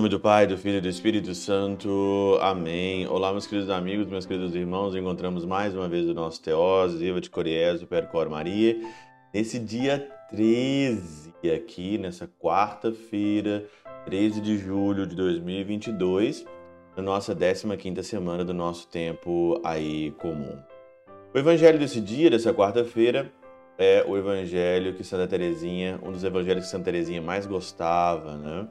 nome do Pai, do Filho e do Espírito Santo. Amém. Olá, meus queridos amigos, meus queridos irmãos. Encontramos mais uma vez o nosso Teós, Viva de Coriésio, Percor Maria. Nesse dia 13, aqui, nessa quarta-feira, 13 de julho de 2022, na nossa 15ª semana do nosso tempo aí comum. O evangelho desse dia, dessa quarta-feira, é o evangelho que Santa Teresinha, um dos evangelhos que Santa Teresinha mais gostava, né?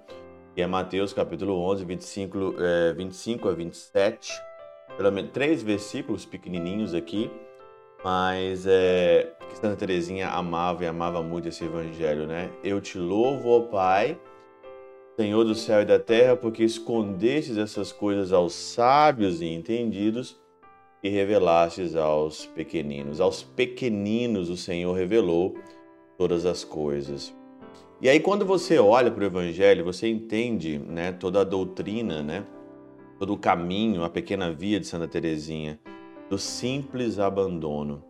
Que é Mateus capítulo 11, 25, é, 25 a 27. Pelo menos três versículos pequenininhos aqui, mas é, que Santa Teresinha amava e amava muito esse evangelho, né? Eu te louvo, ó Pai, Senhor do céu e da terra, porque escondestes essas coisas aos sábios e entendidos e revelastes aos pequeninos. Aos pequeninos o Senhor revelou todas as coisas. E aí quando você olha para o Evangelho, você entende né, toda a doutrina, né, todo o caminho, a pequena via de Santa Teresinha, do simples abandono.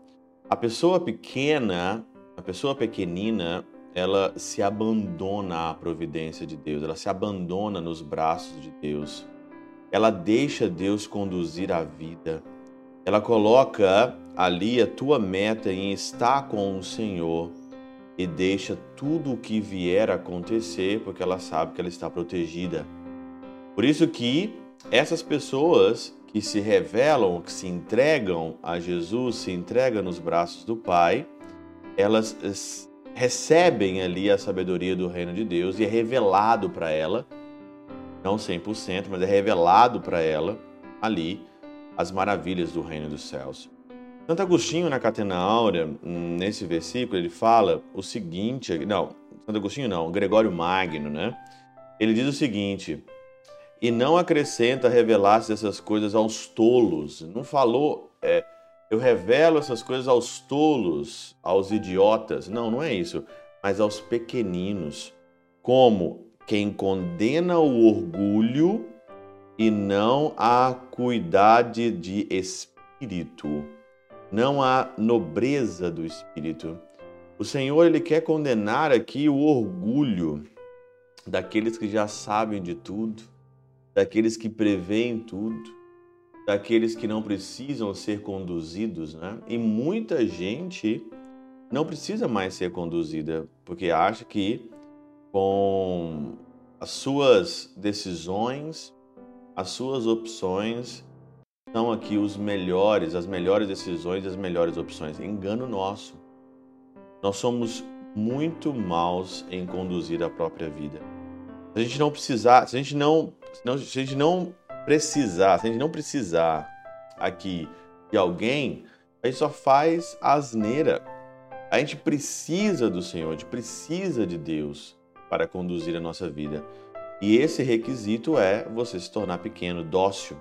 A pessoa pequena, a pessoa pequenina, ela se abandona à providência de Deus, ela se abandona nos braços de Deus. Ela deixa Deus conduzir a vida. Ela coloca ali a tua meta em estar com o Senhor e deixa tudo o que vier acontecer porque ela sabe que ela está protegida. Por isso que essas pessoas que se revelam, que se entregam a Jesus, se entregam nos braços do Pai, elas recebem ali a sabedoria do reino de Deus e é revelado para ela, não 100%, mas é revelado para ela ali as maravilhas do reino dos céus. Santo Agostinho, na Catena Áurea, nesse versículo, ele fala o seguinte: não, Santo Agostinho não, Gregório Magno, né? Ele diz o seguinte: e não acrescenta revelar-se essas coisas aos tolos. Não falou, é, eu revelo essas coisas aos tolos, aos idiotas. Não, não é isso. Mas aos pequeninos. Como quem condena o orgulho e não a acuidade de espírito não há nobreza do espírito. O Senhor ele quer condenar aqui o orgulho daqueles que já sabem de tudo, daqueles que preveem tudo, daqueles que não precisam ser conduzidos, né? E muita gente não precisa mais ser conduzida porque acha que com as suas decisões, as suas opções, são aqui os melhores, as melhores decisões, as melhores opções. Engano nosso. Nós somos muito maus em conduzir a própria vida. Se a gente não precisar, se a gente não, se a gente não precisar, se a gente não precisar aqui de alguém, a gente só faz asneira. A gente precisa do Senhor, a gente precisa de Deus para conduzir a nossa vida. E esse requisito é você se tornar pequeno, dócil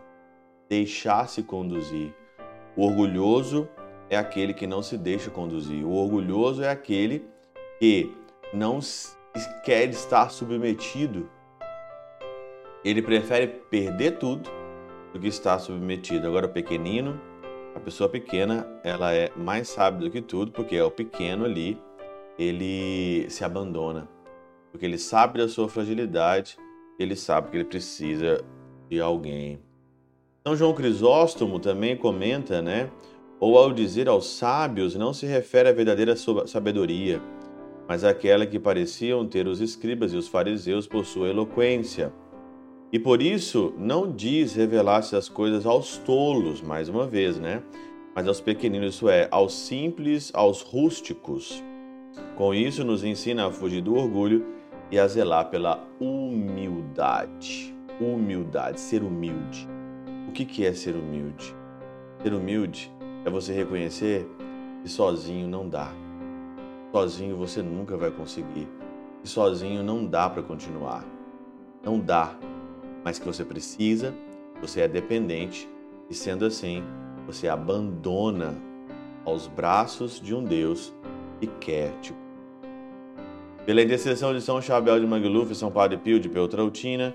deixar-se conduzir. O orgulhoso é aquele que não se deixa conduzir. O orgulhoso é aquele que não quer estar submetido. Ele prefere perder tudo do que estar submetido. Agora, o pequenino, a pessoa pequena, ela é mais sábia do que tudo, porque é o pequeno ali, ele se abandona. Porque ele sabe da sua fragilidade, ele sabe que ele precisa de alguém são João Crisóstomo também comenta, né? Ou ao dizer aos sábios, não se refere à verdadeira sabedoria, mas àquela que pareciam ter os escribas e os fariseus por sua eloquência. E por isso não diz revelar-se as coisas aos tolos, mais uma vez, né? Mas aos pequeninos, isso é, aos simples, aos rústicos. Com isso, nos ensina a fugir do orgulho e a zelar pela humildade. Humildade, ser humilde. O que é ser humilde? Ser humilde é você reconhecer que sozinho não dá. Sozinho você nunca vai conseguir. E sozinho não dá para continuar. Não dá. Mas que você precisa, você é dependente e sendo assim, você abandona aos braços de um Deus que quer te pela intercessão de São Chabel de Mangluf, São Padre Pio de Peltrautina,